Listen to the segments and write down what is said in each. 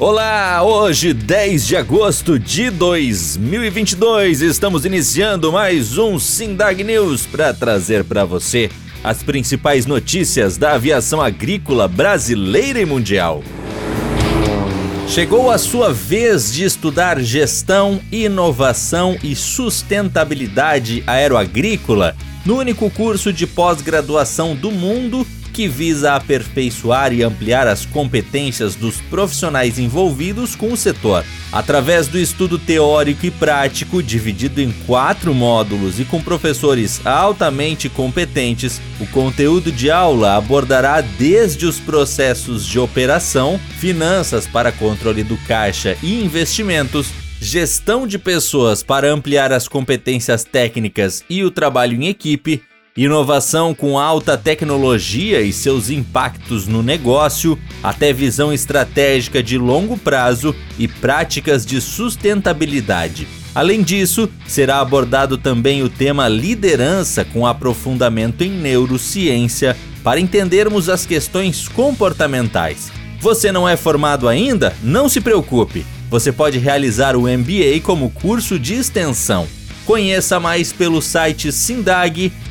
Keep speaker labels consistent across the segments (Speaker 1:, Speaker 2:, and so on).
Speaker 1: Olá, hoje 10 de agosto de 2022, estamos iniciando mais um Sindag News para trazer para você as principais notícias da aviação agrícola brasileira e mundial. Chegou a sua vez de estudar gestão, inovação e sustentabilidade aeroagrícola no único curso de pós-graduação do mundo que visa aperfeiçoar e ampliar as competências dos profissionais envolvidos com o setor. Através do estudo teórico e prático, dividido em quatro módulos e com professores altamente competentes, o conteúdo de aula abordará desde os processos de operação, finanças para controle do caixa e investimentos, gestão de pessoas para ampliar as competências técnicas e o trabalho em equipe, inovação com alta tecnologia e seus impactos no negócio, até visão estratégica de longo prazo e práticas de sustentabilidade. Além disso, será abordado também o tema liderança com aprofundamento em neurociência para entendermos as questões comportamentais. Você não é formado ainda? Não se preocupe. Você pode realizar o MBA como curso de extensão. Conheça mais pelo site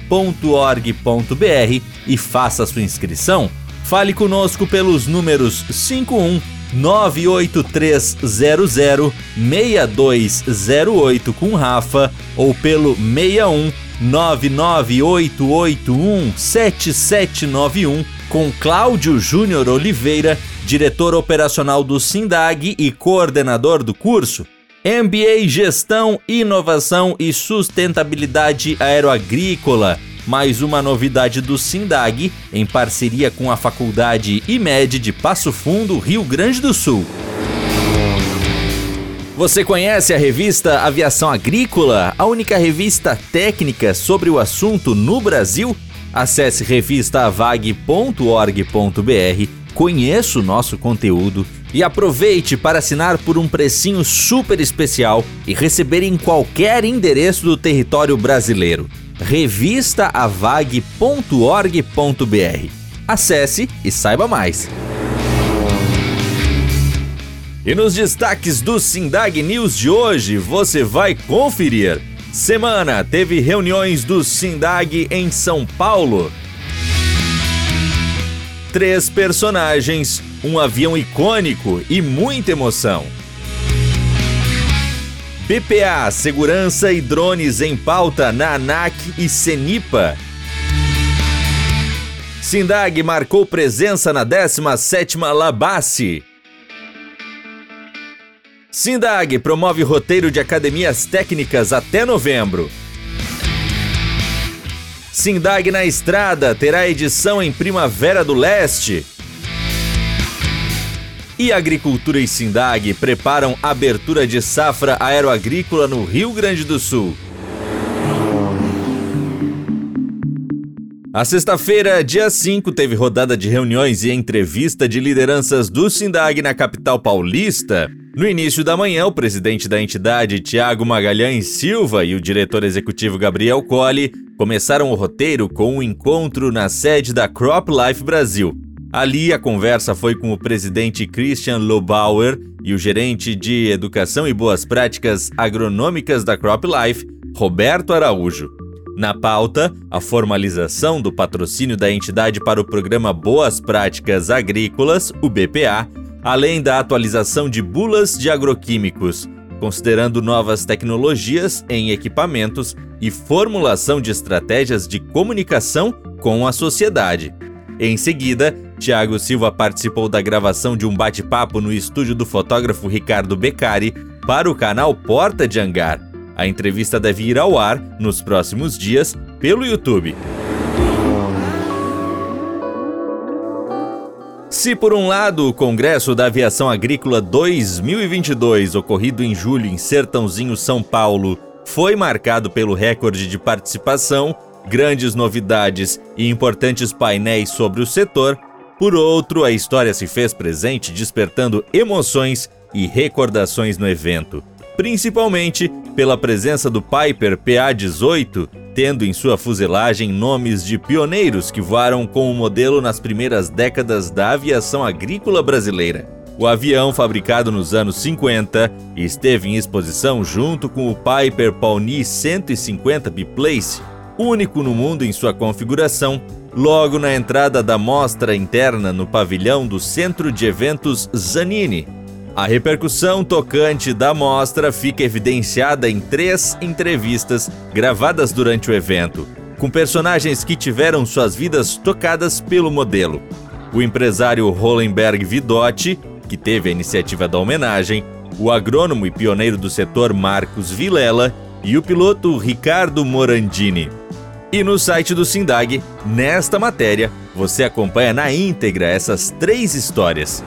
Speaker 1: sindag.org.br e faça sua inscrição. Fale conosco pelos números 51 98300 6208 com Rafa ou pelo 61 99881 7791 com Cláudio Júnior Oliveira, diretor operacional do Sindag e coordenador do curso. MBA Gestão, Inovação e Sustentabilidade Aeroagrícola. Mais uma novidade do Sindag, em parceria com a Faculdade IMED de Passo Fundo, Rio Grande do Sul. Você conhece a revista Aviação Agrícola, a única revista técnica sobre o assunto no Brasil? Acesse revistavag.org.br, conheça o nosso conteúdo e aproveite para assinar por um precinho super especial e receber em qualquer endereço do território brasileiro. revistaavag.org.br. Acesse e saiba mais. E nos destaques do Sindag News de hoje, você vai conferir. Semana teve reuniões do Sindag em São Paulo. Três personagens um avião icônico e muita emoção. BPA, segurança e drones em pauta na ANAC e Senipa. Sindag marcou presença na 17ª Labasse. Sindag promove roteiro de academias técnicas até novembro. Sindag na estrada terá edição em Primavera do Leste e Agricultura e Sindag preparam abertura de safra aeroagrícola no Rio Grande do Sul. A sexta-feira, dia 5, teve rodada de reuniões e entrevista de lideranças do Sindag na capital paulista. No início da manhã, o presidente da entidade, Tiago Magalhães Silva, e o diretor executivo Gabriel Colli começaram o roteiro com um encontro na sede da Crop Life Brasil. Ali, a conversa foi com o presidente Christian Lobauer e o gerente de Educação e Boas Práticas Agronômicas da CropLife, Roberto Araújo. Na pauta, a formalização do patrocínio da entidade para o programa Boas Práticas Agrícolas, o BPA, além da atualização de bulas de agroquímicos, considerando novas tecnologias em equipamentos e formulação de estratégias de comunicação com a sociedade. Em seguida, Tiago Silva participou da gravação de um bate-papo no estúdio do fotógrafo Ricardo Beccari para o canal Porta de Angar. A entrevista deve ir ao ar nos próximos dias pelo YouTube. Se por um lado o Congresso da Aviação Agrícola 2022, ocorrido em julho em Sertãozinho, São Paulo, foi marcado pelo recorde de participação, grandes novidades e importantes painéis sobre o setor, por outro, a história se fez presente despertando emoções e recordações no evento, principalmente pela presença do Piper PA-18, tendo em sua fuselagem nomes de pioneiros que voaram com o modelo nas primeiras décadas da aviação agrícola brasileira. O avião, fabricado nos anos 50, esteve em exposição junto com o Piper Pawnee 150 Biplace, único no mundo em sua configuração, logo na entrada da mostra interna no pavilhão do Centro de Eventos Zanini. A repercussão tocante da mostra fica evidenciada em três entrevistas gravadas durante o evento, com personagens que tiveram suas vidas tocadas pelo modelo. O empresário Hollenberg Vidotti que teve a iniciativa da homenagem, o agrônomo e pioneiro do setor Marcos Vilela e o piloto Ricardo Morandini. E no site do Sindag, nesta matéria, você acompanha na íntegra essas três histórias.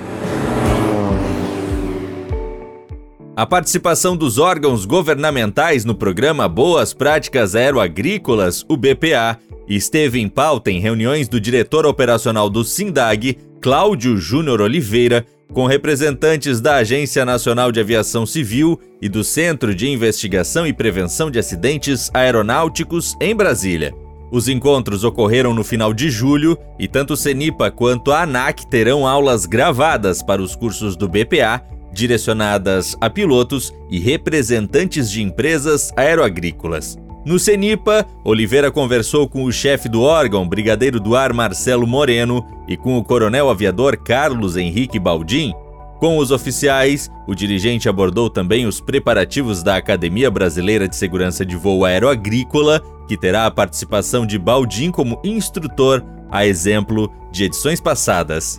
Speaker 1: A participação dos órgãos governamentais no programa Boas Práticas Aeroagrícolas, o BPA, esteve em pauta em reuniões do diretor operacional do SINDAG, Cláudio Júnior Oliveira, com representantes da Agência Nacional de Aviação Civil e do Centro de Investigação e Prevenção de Acidentes Aeronáuticos em Brasília. Os encontros ocorreram no final de julho e tanto o CENIPA quanto a ANAC terão aulas gravadas para os cursos do BPA, direcionadas a pilotos e representantes de empresas aeroagrícolas. No CENIPA, Oliveira conversou com o chefe do órgão, brigadeiro do ar Marcelo Moreno, e com o coronel aviador Carlos Henrique Baldim. Com os oficiais, o dirigente abordou também os preparativos da Academia Brasileira de Segurança de Voo Aeroagrícola, que terá a participação de Baldim como instrutor, a exemplo de edições passadas.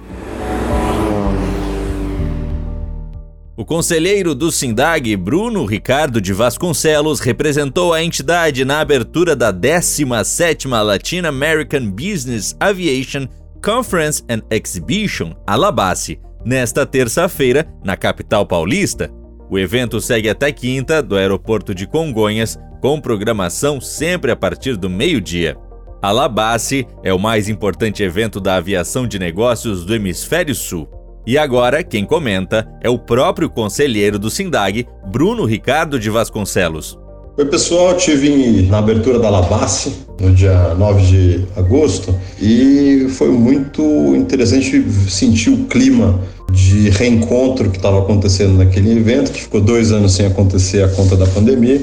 Speaker 1: O conselheiro do SINDAG, Bruno Ricardo de Vasconcelos, representou a entidade na abertura da 17ª Latin American Business Aviation Conference and Exhibition, Alabace, nesta terça-feira, na capital paulista. O evento segue até quinta, do aeroporto de Congonhas, com programação sempre a partir do meio-dia. Alabace é o mais importante evento da aviação de negócios do Hemisfério Sul. E agora, quem comenta é o próprio conselheiro do SINDAG, Bruno Ricardo de Vasconcelos.
Speaker 2: Oi pessoal, estive na abertura da Labasse no dia 9 de agosto e foi muito interessante sentir o clima de reencontro que estava acontecendo naquele evento, que ficou dois anos sem acontecer a conta da pandemia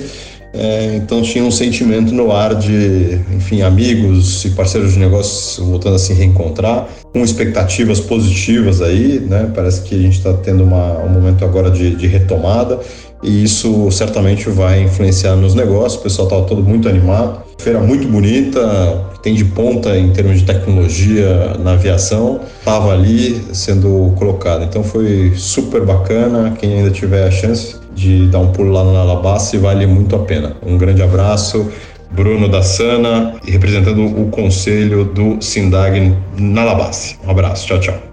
Speaker 2: é, então tinha um sentimento no ar de, enfim, amigos e parceiros de negócios voltando a se reencontrar, com expectativas positivas aí, né? Parece que a gente está tendo uma, um momento agora de, de, retomada e isso certamente vai influenciar nos negócios. O pessoal estava todo muito animado. Feira muito bonita, tem de ponta em termos de tecnologia na aviação, estava ali sendo colocada. Então foi super bacana. Quem ainda tiver a chance de dar um pulo lá na Alabasta vale muito a pena. Um grande abraço. Bruno da Sana, representando o conselho do Sindag na Alabasta. Um abraço, tchau, tchau.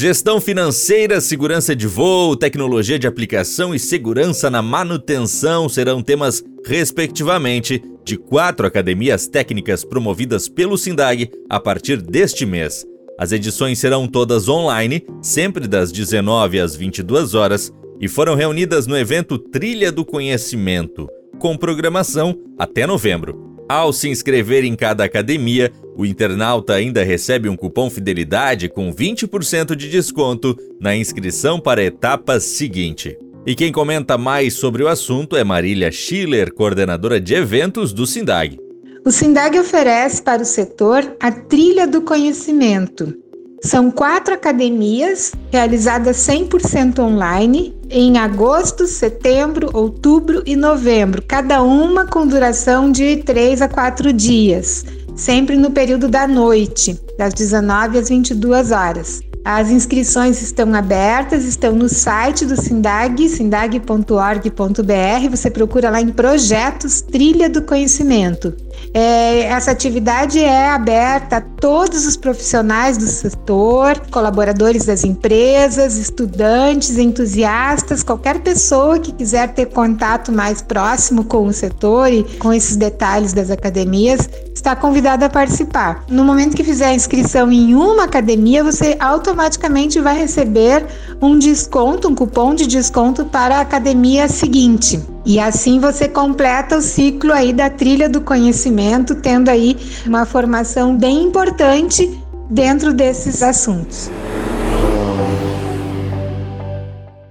Speaker 1: Gestão financeira, segurança de voo, tecnologia de aplicação e segurança na manutenção serão temas, respectivamente, de quatro academias técnicas promovidas pelo SINDAG a partir deste mês. As edições serão todas online, sempre das 19 às 22 horas, e foram reunidas no evento Trilha do Conhecimento, com programação até novembro. Ao se inscrever em cada academia, o internauta ainda recebe um cupom fidelidade com 20% de desconto na inscrição para a etapa seguinte. E quem comenta mais sobre o assunto é Marília Schiller, coordenadora de eventos do SINDAG.
Speaker 3: O SINDAG oferece para o setor a Trilha do Conhecimento. São quatro academias realizadas 100% online em agosto, setembro, outubro e novembro, cada uma com duração de 3 a 4 dias, sempre no período da noite, das 19 às 22 horas. As inscrições estão abertas, estão no site do Sindag, sindag.org.br. Você procura lá em Projetos Trilha do Conhecimento. É, essa atividade é aberta a todos os profissionais do setor, colaboradores das empresas, estudantes, entusiastas, qualquer pessoa que quiser ter contato mais próximo com o setor e com esses detalhes das academias, está convidado a participar. No momento que fizer a inscrição em uma academia, você automaticamente vai receber um desconto, um cupom de desconto para a academia seguinte. E assim você completa o ciclo aí da trilha do conhecimento, tendo aí uma formação bem importante dentro desses assuntos.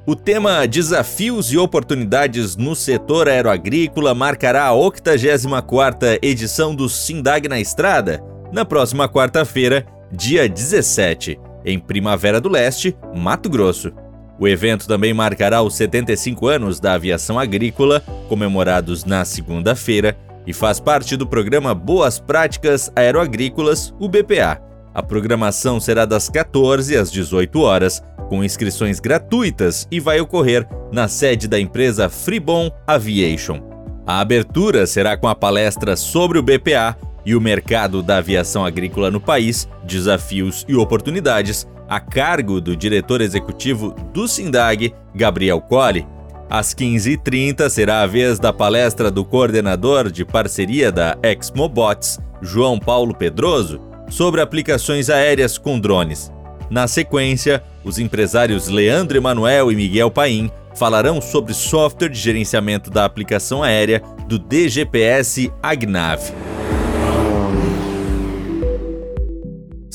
Speaker 1: O tema Desafios e Oportunidades no Setor Aeroagrícola marcará a 84ª edição do Sindag na Estrada, na próxima quarta-feira, dia 17, em Primavera do Leste, Mato Grosso. O evento também marcará os 75 anos da aviação agrícola, comemorados na segunda-feira, e faz parte do programa Boas Práticas Aeroagrícolas, o BPA. A programação será das 14 às 18 horas com inscrições gratuitas e vai ocorrer na sede da empresa Freebon Aviation. A abertura será com a palestra sobre o BPA e o mercado da aviação agrícola no país, desafios e oportunidades, a cargo do diretor executivo do SINDAG, Gabriel Colli. Às 15h30 será a vez da palestra do coordenador de parceria da Exmobots, João Paulo Pedroso, sobre aplicações aéreas com drones. Na sequência, os empresários Leandro Emanuel e Miguel Paim falarão sobre software de gerenciamento da aplicação aérea do DGPS Agnav.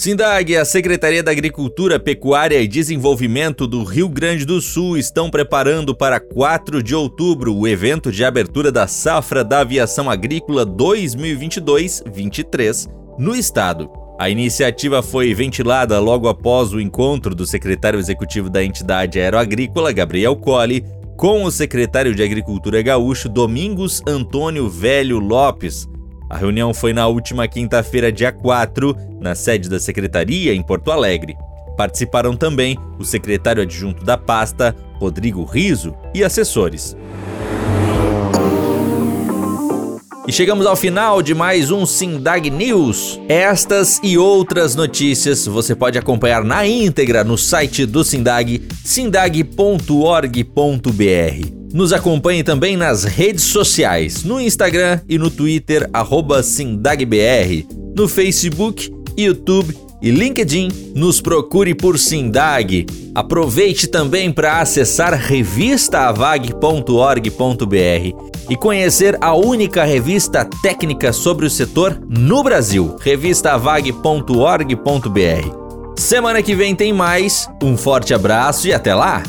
Speaker 1: Sindag e a Secretaria da Agricultura, Pecuária e Desenvolvimento do Rio Grande do Sul estão preparando para 4 de outubro o evento de abertura da Safra da Aviação Agrícola 2022-23 no estado. A iniciativa foi ventilada logo após o encontro do secretário executivo da entidade aeroagrícola, Gabriel Colli, com o secretário de Agricultura gaúcho, Domingos Antônio Velho Lopes. A reunião foi na última quinta-feira, dia 4, na sede da secretaria, em Porto Alegre. Participaram também o secretário adjunto da pasta, Rodrigo Riso, e assessores. E chegamos ao final de mais um Sindag News. Estas e outras notícias você pode acompanhar na íntegra no site do Sindag, sindag.org.br. Nos acompanhe também nas redes sociais, no Instagram e no Twitter, SindagBR, no Facebook, YouTube e LinkedIn, nos procure por Sindag. Aproveite também para acessar revistaavag.org.br e conhecer a única revista técnica sobre o setor no Brasil, revistavag.org.br. Semana que vem tem mais, um forte abraço e até lá!